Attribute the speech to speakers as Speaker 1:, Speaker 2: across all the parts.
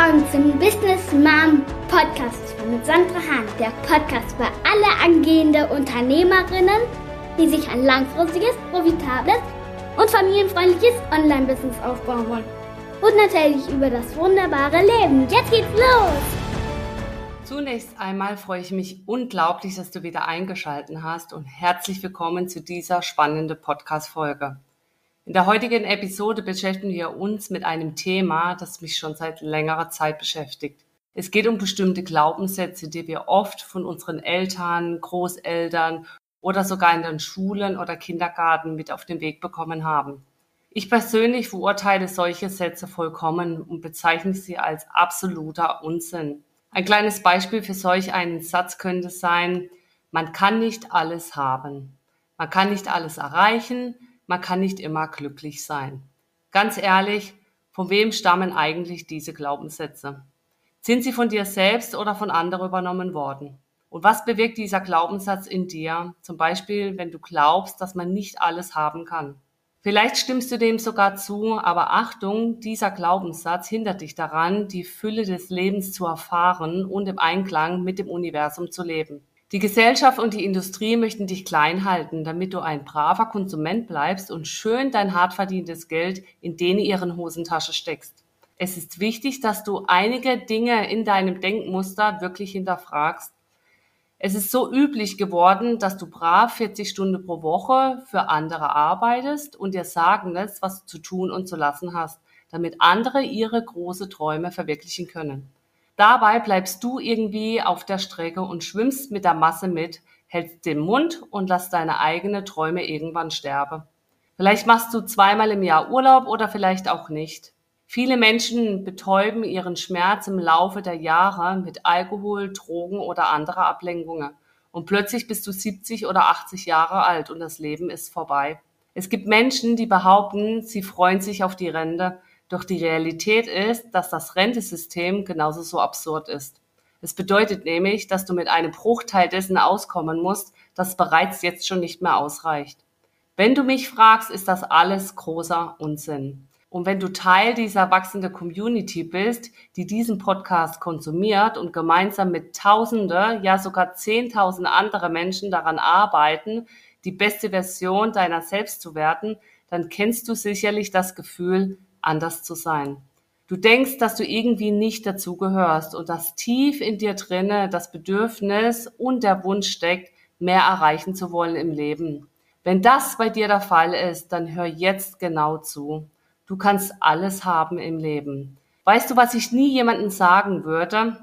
Speaker 1: willkommen zum Business Mom Podcast mit Sandra Hahn, der Podcast für alle angehende Unternehmerinnen, die sich ein langfristiges, profitables und familienfreundliches Online-Business aufbauen wollen. Und natürlich über das wunderbare Leben. Jetzt geht's los!
Speaker 2: Zunächst einmal freue ich mich unglaublich, dass du wieder eingeschaltet hast und herzlich willkommen zu dieser spannenden Podcast-Folge. In der heutigen Episode beschäftigen wir uns mit einem Thema, das mich schon seit längerer Zeit beschäftigt. Es geht um bestimmte Glaubenssätze, die wir oft von unseren Eltern, Großeltern oder sogar in den Schulen oder Kindergarten mit auf den Weg bekommen haben. Ich persönlich verurteile solche Sätze vollkommen und bezeichne sie als absoluter Unsinn. Ein kleines Beispiel für solch einen Satz könnte sein, man kann nicht alles haben. Man kann nicht alles erreichen, man kann nicht immer glücklich sein. Ganz ehrlich, von wem stammen eigentlich diese Glaubenssätze? Sind sie von dir selbst oder von anderen übernommen worden? Und was bewirkt dieser Glaubenssatz in dir? Zum Beispiel, wenn du glaubst, dass man nicht alles haben kann. Vielleicht stimmst du dem sogar zu, aber Achtung, dieser Glaubenssatz hindert dich daran, die Fülle des Lebens zu erfahren und im Einklang mit dem Universum zu leben. Die Gesellschaft und die Industrie möchten dich klein halten, damit du ein braver Konsument bleibst und schön dein hart verdientes Geld in denen ihren Hosentasche steckst. Es ist wichtig, dass du einige Dinge in deinem Denkmuster wirklich hinterfragst. Es ist so üblich geworden, dass du brav 40 Stunden pro Woche für andere arbeitest und dir sagen lässt, was du zu tun und zu lassen hast, damit andere ihre große Träume verwirklichen können. Dabei bleibst du irgendwie auf der Strecke und schwimmst mit der Masse mit, hältst den Mund und lässt deine eigenen Träume irgendwann sterben. Vielleicht machst du zweimal im Jahr Urlaub oder vielleicht auch nicht. Viele Menschen betäuben ihren Schmerz im Laufe der Jahre mit Alkohol, Drogen oder anderer Ablenkungen. Und plötzlich bist du 70 oder 80 Jahre alt und das Leben ist vorbei. Es gibt Menschen, die behaupten, sie freuen sich auf die Rente, doch die Realität ist, dass das Rentesystem genauso so absurd ist. Es bedeutet nämlich, dass du mit einem Bruchteil dessen auskommen musst, das bereits jetzt schon nicht mehr ausreicht. Wenn du mich fragst, ist das alles großer Unsinn. Und wenn du Teil dieser wachsenden Community bist, die diesen Podcast konsumiert und gemeinsam mit Tausende, ja sogar Zehntausend andere Menschen daran arbeiten, die beste Version deiner selbst zu werden, dann kennst du sicherlich das Gefühl, anders zu sein. Du denkst, dass du irgendwie nicht dazugehörst und dass tief in dir drinne das Bedürfnis und der Wunsch steckt, mehr erreichen zu wollen im Leben. Wenn das bei dir der Fall ist, dann hör jetzt genau zu. Du kannst alles haben im Leben. Weißt du, was ich nie jemandem sagen würde?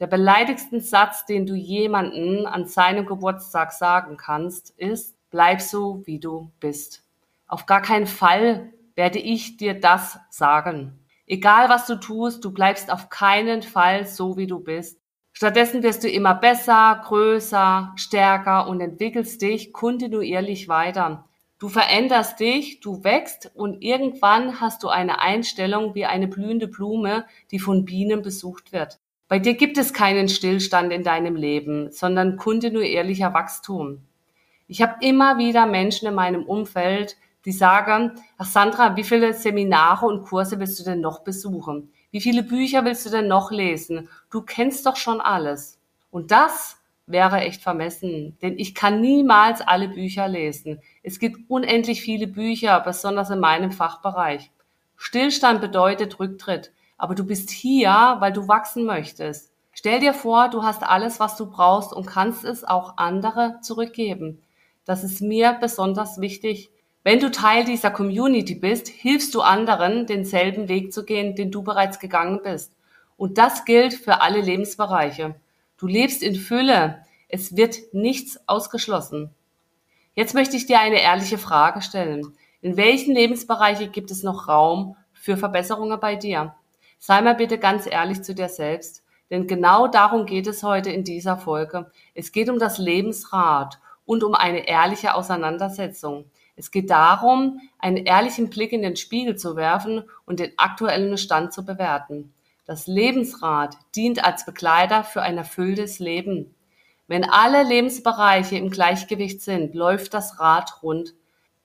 Speaker 2: Der beleidigsten Satz, den du jemanden an seinem Geburtstag sagen kannst, ist, bleib so, wie du bist. Auf gar keinen Fall werde ich dir das sagen. Egal was du tust, du bleibst auf keinen Fall so, wie du bist. Stattdessen wirst du immer besser, größer, stärker und entwickelst dich kontinuierlich weiter. Du veränderst dich, du wächst und irgendwann hast du eine Einstellung wie eine blühende Blume, die von Bienen besucht wird. Bei dir gibt es keinen Stillstand in deinem Leben, sondern kontinuierlicher Wachstum. Ich habe immer wieder Menschen in meinem Umfeld, die sagen, ach Sandra, wie viele Seminare und Kurse willst du denn noch besuchen? Wie viele Bücher willst du denn noch lesen? Du kennst doch schon alles. Und das wäre echt vermessen, denn ich kann niemals alle Bücher lesen. Es gibt unendlich viele Bücher, besonders in meinem Fachbereich. Stillstand bedeutet Rücktritt, aber du bist hier, weil du wachsen möchtest. Stell dir vor, du hast alles, was du brauchst und kannst es auch andere zurückgeben. Das ist mir besonders wichtig. Wenn du Teil dieser Community bist, hilfst du anderen, denselben Weg zu gehen, den du bereits gegangen bist. Und das gilt für alle Lebensbereiche. Du lebst in Fülle. Es wird nichts ausgeschlossen. Jetzt möchte ich dir eine ehrliche Frage stellen. In welchen Lebensbereichen gibt es noch Raum für Verbesserungen bei dir? Sei mal bitte ganz ehrlich zu dir selbst, denn genau darum geht es heute in dieser Folge. Es geht um das Lebensrad und um eine ehrliche Auseinandersetzung. Es geht darum, einen ehrlichen Blick in den Spiegel zu werfen und den aktuellen Stand zu bewerten. Das Lebensrad dient als Begleiter für ein erfülltes Leben. Wenn alle Lebensbereiche im Gleichgewicht sind, läuft das Rad rund.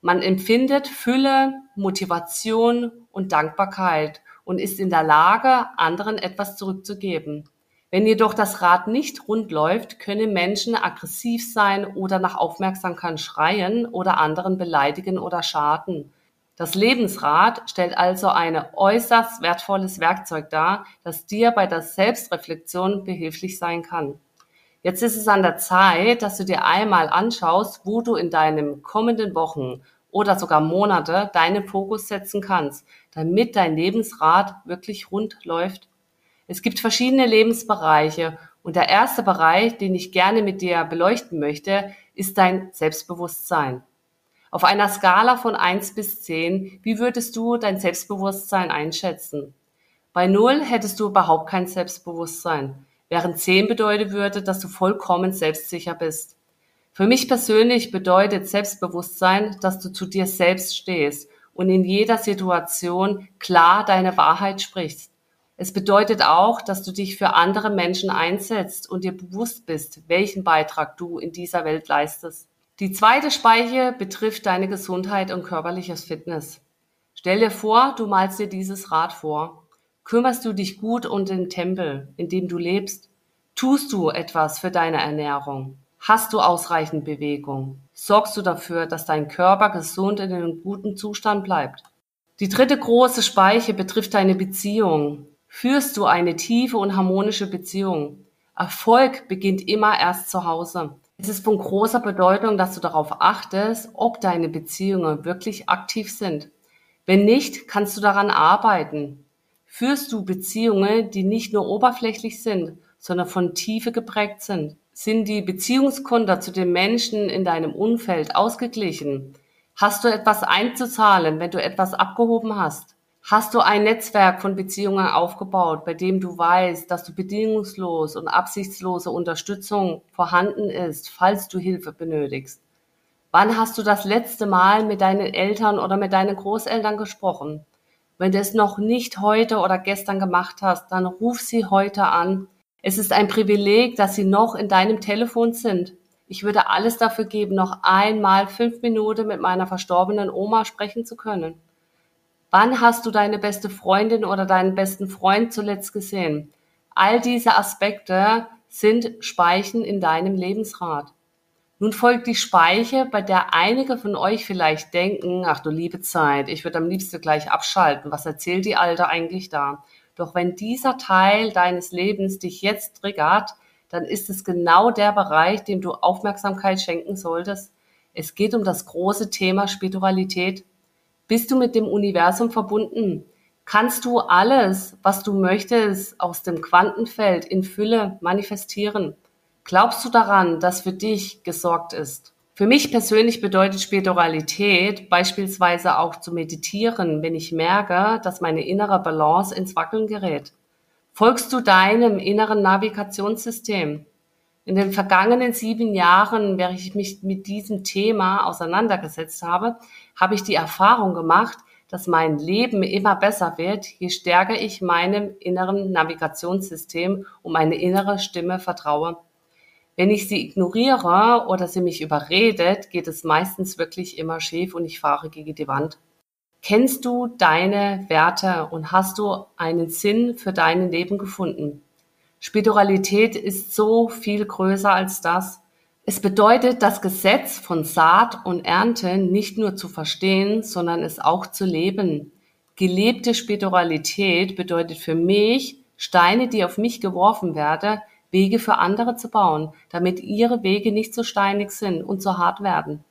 Speaker 2: Man empfindet Fülle, Motivation und Dankbarkeit und ist in der Lage, anderen etwas zurückzugeben. Wenn jedoch das Rad nicht rund läuft, können Menschen aggressiv sein oder nach Aufmerksamkeit schreien oder anderen beleidigen oder schaden. Das Lebensrad stellt also ein äußerst wertvolles Werkzeug dar, das dir bei der Selbstreflexion behilflich sein kann. Jetzt ist es an der Zeit, dass du dir einmal anschaust, wo du in deinen kommenden Wochen oder sogar Monate deinen Fokus setzen kannst, damit dein Lebensrad wirklich rund läuft. Es gibt verschiedene Lebensbereiche und der erste Bereich, den ich gerne mit dir beleuchten möchte, ist dein Selbstbewusstsein. Auf einer Skala von eins bis zehn, wie würdest du dein Selbstbewusstsein einschätzen? Bei null hättest du überhaupt kein Selbstbewusstsein, während zehn bedeuten würde, dass du vollkommen selbstsicher bist. Für mich persönlich bedeutet Selbstbewusstsein, dass du zu dir selbst stehst und in jeder Situation klar deine Wahrheit sprichst. Es bedeutet auch, dass du dich für andere Menschen einsetzt und dir bewusst bist, welchen Beitrag du in dieser Welt leistest. Die zweite Speiche betrifft deine Gesundheit und körperliches Fitness. Stell dir vor, du malst dir dieses Rad vor. Kümmerst du dich gut um den Tempel, in dem du lebst? Tust du etwas für deine Ernährung? Hast du ausreichend Bewegung? Sorgst du dafür, dass dein Körper gesund in einem guten Zustand bleibt? Die dritte große Speiche betrifft deine Beziehung. Führst du eine tiefe und harmonische Beziehung? Erfolg beginnt immer erst zu Hause. Es ist von großer Bedeutung, dass du darauf achtest, ob deine Beziehungen wirklich aktiv sind. Wenn nicht, kannst du daran arbeiten. Führst du Beziehungen, die nicht nur oberflächlich sind, sondern von Tiefe geprägt sind? Sind die Beziehungskonter zu den Menschen in deinem Umfeld ausgeglichen? Hast du etwas einzuzahlen, wenn du etwas abgehoben hast? Hast du ein Netzwerk von Beziehungen aufgebaut, bei dem du weißt, dass du bedingungslos und absichtslose Unterstützung vorhanden ist, falls du Hilfe benötigst? Wann hast du das letzte Mal mit deinen Eltern oder mit deinen Großeltern gesprochen? Wenn du es noch nicht heute oder gestern gemacht hast, dann ruf sie heute an. Es ist ein Privileg, dass sie noch in deinem Telefon sind. Ich würde alles dafür geben, noch einmal fünf Minuten mit meiner verstorbenen Oma sprechen zu können. Wann hast du deine beste Freundin oder deinen besten Freund zuletzt gesehen? All diese Aspekte sind Speichen in deinem Lebensrat. Nun folgt die Speiche, bei der einige von euch vielleicht denken, ach du liebe Zeit, ich würde am liebsten gleich abschalten. Was erzählt die Alte eigentlich da? Doch wenn dieser Teil deines Lebens dich jetzt triggert, dann ist es genau der Bereich, dem du Aufmerksamkeit schenken solltest. Es geht um das große Thema Spiritualität. Bist du mit dem Universum verbunden? Kannst du alles, was du möchtest, aus dem Quantenfeld in Fülle manifestieren? Glaubst du daran, dass für dich gesorgt ist? Für mich persönlich bedeutet Spiritualität beispielsweise auch zu meditieren, wenn ich merke, dass meine innere Balance ins Wackeln gerät. Folgst du deinem inneren Navigationssystem? In den vergangenen sieben Jahren, während ich mich mit diesem Thema auseinandergesetzt habe, habe ich die Erfahrung gemacht, dass mein Leben immer besser wird, je stärker ich meinem inneren Navigationssystem und meine innere Stimme vertraue. Wenn ich sie ignoriere oder sie mich überredet, geht es meistens wirklich immer schief und ich fahre gegen die Wand. Kennst du deine Werte und hast du einen Sinn für dein Leben gefunden? Spiritualität ist so viel größer als das. Es bedeutet, das Gesetz von Saat und Ernte nicht nur zu verstehen, sondern es auch zu leben. Gelebte Spiritualität bedeutet für mich, Steine, die auf mich geworfen werden, Wege für andere zu bauen, damit ihre Wege nicht so steinig sind und so hart werden.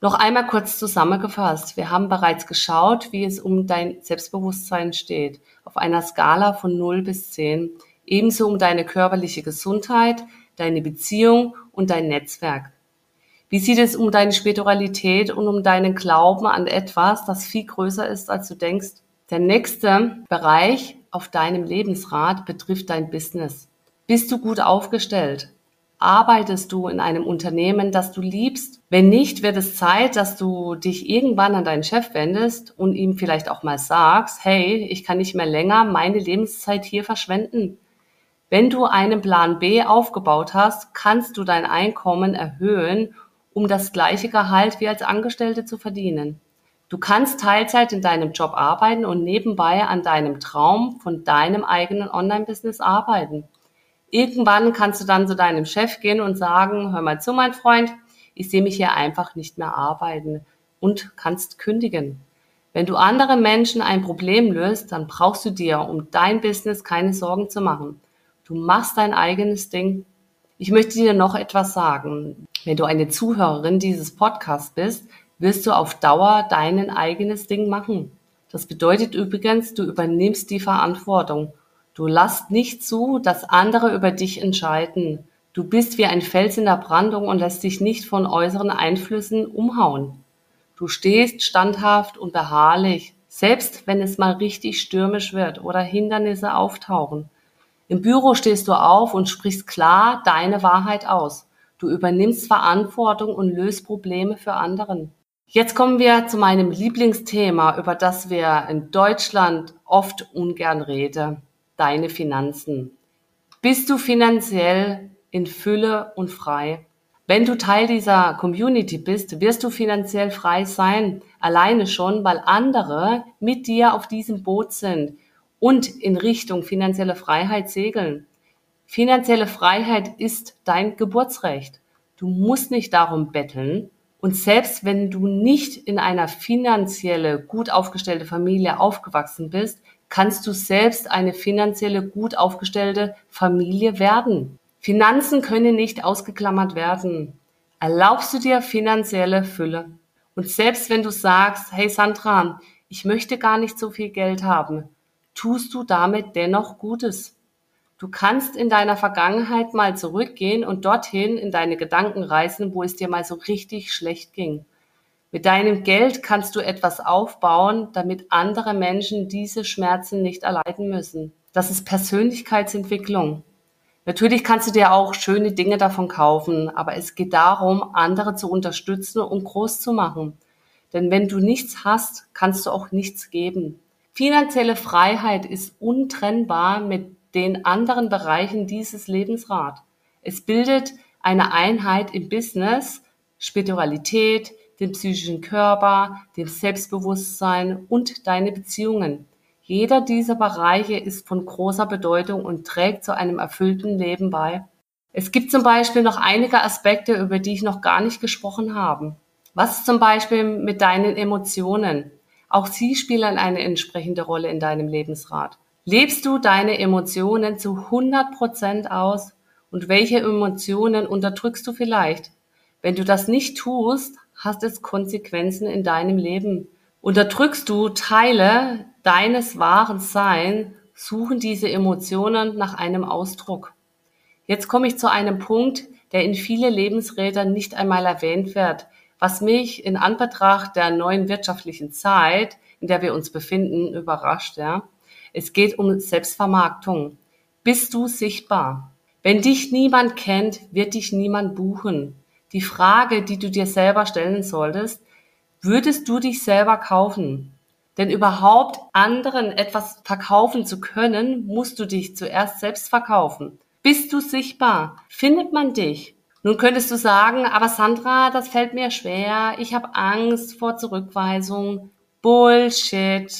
Speaker 2: Noch einmal kurz zusammengefasst. Wir haben bereits geschaut, wie es um dein Selbstbewusstsein steht, auf einer Skala von 0 bis 10 ebenso um deine körperliche Gesundheit, deine Beziehung und dein Netzwerk. Wie sieht es um deine Spiritualität und um deinen Glauben an etwas, das viel größer ist, als du denkst? Der nächste Bereich auf deinem Lebensrat betrifft dein Business. Bist du gut aufgestellt? Arbeitest du in einem Unternehmen, das du liebst? Wenn nicht, wird es Zeit, dass du dich irgendwann an deinen Chef wendest und ihm vielleicht auch mal sagst, hey, ich kann nicht mehr länger meine Lebenszeit hier verschwenden. Wenn du einen Plan B aufgebaut hast, kannst du dein Einkommen erhöhen, um das gleiche Gehalt wie als Angestellte zu verdienen. Du kannst Teilzeit in deinem Job arbeiten und nebenbei an deinem Traum von deinem eigenen Online-Business arbeiten. Irgendwann kannst du dann zu deinem Chef gehen und sagen, hör mal zu, mein Freund, ich sehe mich hier einfach nicht mehr arbeiten und kannst kündigen. Wenn du andere Menschen ein Problem löst, dann brauchst du dir um dein Business keine Sorgen zu machen. Du machst dein eigenes Ding. Ich möchte dir noch etwas sagen. Wenn du eine Zuhörerin dieses Podcasts bist, wirst du auf Dauer dein eigenes Ding machen. Das bedeutet übrigens, du übernimmst die Verantwortung. Du lässt nicht zu, dass andere über dich entscheiden. Du bist wie ein Fels in der Brandung und lässt dich nicht von äußeren Einflüssen umhauen. Du stehst standhaft und beharrlich, selbst wenn es mal richtig stürmisch wird oder Hindernisse auftauchen. Im Büro stehst du auf und sprichst klar deine Wahrheit aus. Du übernimmst Verantwortung und löst Probleme für anderen. Jetzt kommen wir zu meinem Lieblingsthema, über das wir in Deutschland oft ungern reden deine Finanzen? Bist du finanziell in Fülle und frei? Wenn du Teil dieser Community bist, wirst du finanziell frei sein, alleine schon, weil andere mit dir auf diesem Boot sind und in Richtung finanzielle Freiheit segeln. Finanzielle Freiheit ist dein Geburtsrecht. Du musst nicht darum betteln. Und selbst wenn du nicht in einer finanzielle gut aufgestellte Familie aufgewachsen bist, kannst du selbst eine finanzielle gut aufgestellte Familie werden. Finanzen können nicht ausgeklammert werden. Erlaubst du dir finanzielle Fülle? Und selbst wenn du sagst, hey Sandra, ich möchte gar nicht so viel Geld haben, tust du damit dennoch Gutes. Du kannst in deiner Vergangenheit mal zurückgehen und dorthin in deine Gedanken reisen, wo es dir mal so richtig schlecht ging. Mit deinem Geld kannst du etwas aufbauen, damit andere Menschen diese Schmerzen nicht erleiden müssen. Das ist Persönlichkeitsentwicklung. Natürlich kannst du dir auch schöne Dinge davon kaufen, aber es geht darum, andere zu unterstützen und groß zu machen. Denn wenn du nichts hast, kannst du auch nichts geben. Finanzielle Freiheit ist untrennbar mit den anderen Bereichen dieses Lebensrad. Es bildet eine Einheit im Business, Spiritualität, den psychischen Körper, dem Selbstbewusstsein und deine Beziehungen. Jeder dieser Bereiche ist von großer Bedeutung und trägt zu einem erfüllten Leben bei. Es gibt zum Beispiel noch einige Aspekte, über die ich noch gar nicht gesprochen habe. Was zum Beispiel mit deinen Emotionen? Auch sie spielen eine entsprechende Rolle in deinem Lebensrat. Lebst du deine Emotionen zu 100 Prozent aus? Und welche Emotionen unterdrückst du vielleicht? Wenn du das nicht tust, hast es Konsequenzen in deinem Leben. Unterdrückst du Teile deines wahren Sein, suchen diese Emotionen nach einem Ausdruck. Jetzt komme ich zu einem Punkt, der in viele Lebensrädern nicht einmal erwähnt wird, was mich in Anbetracht der neuen wirtschaftlichen Zeit, in der wir uns befinden, überrascht. Ja. Es geht um Selbstvermarktung. Bist du sichtbar? Wenn dich niemand kennt, wird dich niemand buchen die Frage, die du dir selber stellen solltest, würdest du dich selber kaufen? Denn überhaupt anderen etwas verkaufen zu können, musst du dich zuerst selbst verkaufen. Bist du sichtbar? Findet man dich? Nun könntest du sagen, aber Sandra, das fällt mir schwer. Ich habe Angst vor Zurückweisung. Bullshit.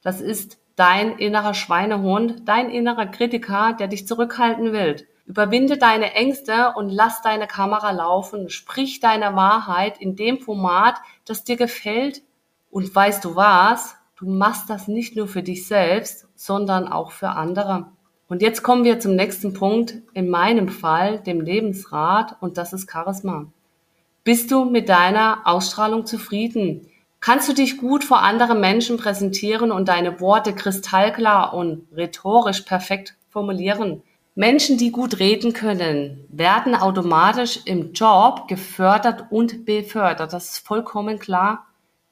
Speaker 2: Das ist dein innerer Schweinehund, dein innerer Kritiker, der dich zurückhalten will. Überwinde deine Ängste und lass deine Kamera laufen. Sprich deine Wahrheit in dem Format, das dir gefällt. Und weißt du was? Du machst das nicht nur für dich selbst, sondern auch für andere. Und jetzt kommen wir zum nächsten Punkt, in meinem Fall, dem Lebensrat, und das ist Charisma. Bist du mit deiner Ausstrahlung zufrieden? Kannst du dich gut vor anderen Menschen präsentieren und deine Worte kristallklar und rhetorisch perfekt formulieren? Menschen, die gut reden können, werden automatisch im Job gefördert und befördert. Das ist vollkommen klar.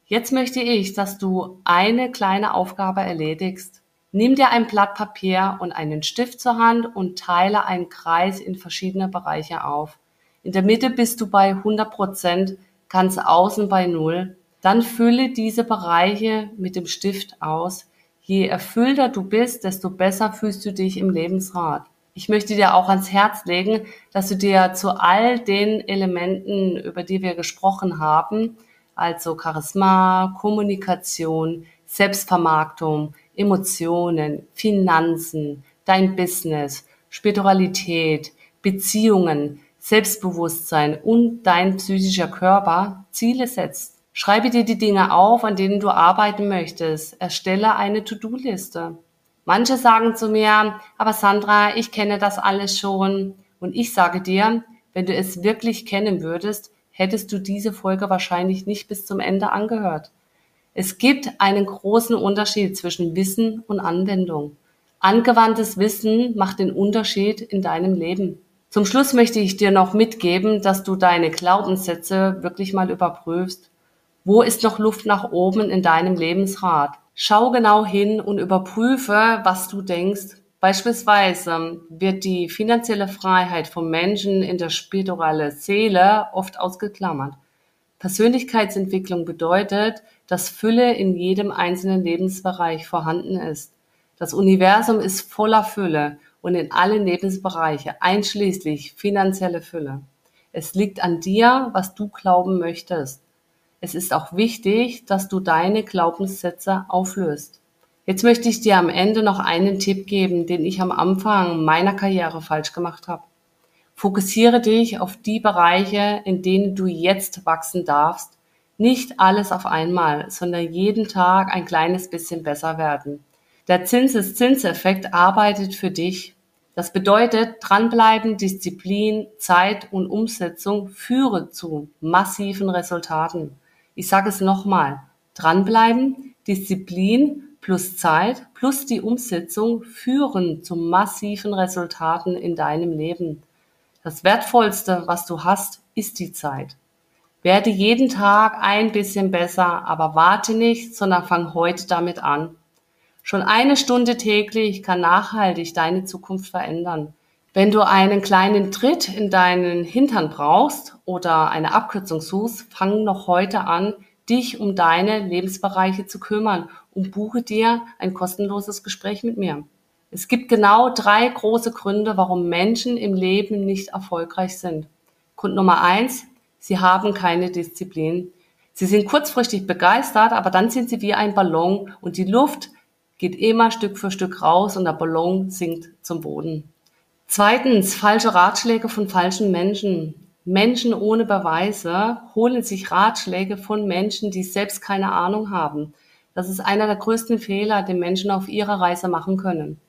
Speaker 2: Jetzt möchte ich, dass du eine kleine Aufgabe erledigst. Nimm dir ein Blatt Papier und einen Stift zur Hand und teile einen Kreis in verschiedene Bereiche auf. In der Mitte bist du bei 100 Prozent, ganz außen bei Null. Dann fülle diese Bereiche mit dem Stift aus. Je erfüllter du bist, desto besser fühlst du dich im Lebensrat ich möchte dir auch ans Herz legen, dass du dir zu all den Elementen, über die wir gesprochen haben, also Charisma, Kommunikation, Selbstvermarktung, Emotionen, Finanzen, dein Business, Spiritualität, Beziehungen, Selbstbewusstsein und dein psychischer Körper Ziele setzt. Schreibe dir die Dinge auf, an denen du arbeiten möchtest. Erstelle eine To-Do-Liste. Manche sagen zu mir, aber Sandra, ich kenne das alles schon. Und ich sage dir, wenn du es wirklich kennen würdest, hättest du diese Folge wahrscheinlich nicht bis zum Ende angehört. Es gibt einen großen Unterschied zwischen Wissen und Anwendung. Angewandtes Wissen macht den Unterschied in deinem Leben. Zum Schluss möchte ich dir noch mitgeben, dass du deine Glaubenssätze wirklich mal überprüfst. Wo ist noch Luft nach oben in deinem Lebensrad? Schau genau hin und überprüfe, was du denkst. Beispielsweise wird die finanzielle Freiheit von Menschen in der spirituellen Seele oft ausgeklammert. Persönlichkeitsentwicklung bedeutet, dass Fülle in jedem einzelnen Lebensbereich vorhanden ist. Das Universum ist voller Fülle und in allen Lebensbereiche, einschließlich finanzielle Fülle. Es liegt an dir, was du glauben möchtest. Es ist auch wichtig, dass du deine Glaubenssätze auflöst. Jetzt möchte ich dir am Ende noch einen Tipp geben, den ich am Anfang meiner Karriere falsch gemacht habe. Fokussiere dich auf die Bereiche, in denen du jetzt wachsen darfst. Nicht alles auf einmal, sondern jeden Tag ein kleines bisschen besser werden. Der Zinseszinseffekt arbeitet für dich. Das bedeutet, dranbleiben, Disziplin, Zeit und Umsetzung führe zu massiven Resultaten. Ich sage es nochmal. Dranbleiben, Disziplin plus Zeit plus die Umsetzung führen zu massiven Resultaten in deinem Leben. Das Wertvollste, was du hast, ist die Zeit. Werde jeden Tag ein bisschen besser, aber warte nicht, sondern fang heute damit an. Schon eine Stunde täglich kann nachhaltig deine Zukunft verändern. Wenn du einen kleinen Tritt in deinen Hintern brauchst oder eine Abkürzung suchst, fang noch heute an, dich um deine Lebensbereiche zu kümmern und buche dir ein kostenloses Gespräch mit mir. Es gibt genau drei große Gründe, warum Menschen im Leben nicht erfolgreich sind. Grund Nummer eins, sie haben keine Disziplin. Sie sind kurzfristig begeistert, aber dann sind sie wie ein Ballon und die Luft geht immer Stück für Stück raus und der Ballon sinkt zum Boden. Zweitens, falsche Ratschläge von falschen Menschen. Menschen ohne Beweise holen sich Ratschläge von Menschen, die selbst keine Ahnung haben. Das ist einer der größten Fehler, den Menschen auf ihrer Reise machen können.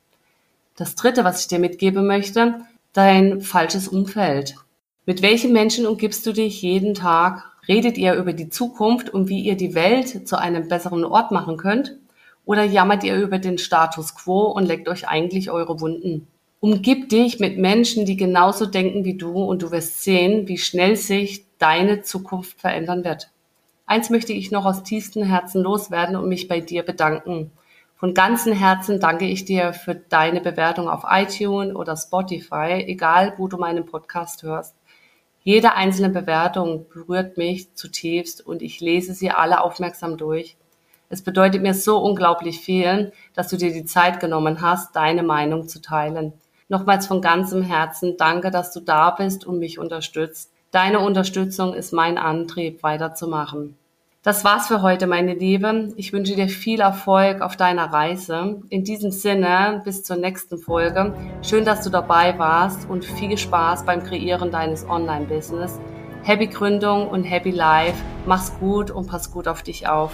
Speaker 2: Das dritte, was ich dir mitgeben möchte, dein falsches Umfeld. Mit welchen Menschen umgibst du dich jeden Tag? Redet ihr über die Zukunft und wie ihr die Welt zu einem besseren Ort machen könnt? Oder jammert ihr über den Status quo und leckt euch eigentlich eure Wunden? Umgib dich mit Menschen, die genauso denken wie du und du wirst sehen, wie schnell sich deine Zukunft verändern wird. Eins möchte ich noch aus tiefstem Herzen loswerden und mich bei dir bedanken. Von ganzem Herzen danke ich dir für deine Bewertung auf iTunes oder Spotify, egal wo du meinen Podcast hörst. Jede einzelne Bewertung berührt mich zutiefst und ich lese sie alle aufmerksam durch. Es bedeutet mir so unglaublich viel, dass du dir die Zeit genommen hast, deine Meinung zu teilen. Nochmals von ganzem Herzen danke, dass du da bist und mich unterstützt. Deine Unterstützung ist mein Antrieb, weiterzumachen. Das war's für heute, meine Liebe. Ich wünsche dir viel Erfolg auf deiner Reise. In diesem Sinne, bis zur nächsten Folge. Schön, dass du dabei warst und viel Spaß beim Kreieren deines Online-Business. Happy Gründung und Happy Life. Mach's gut und pass gut auf dich auf.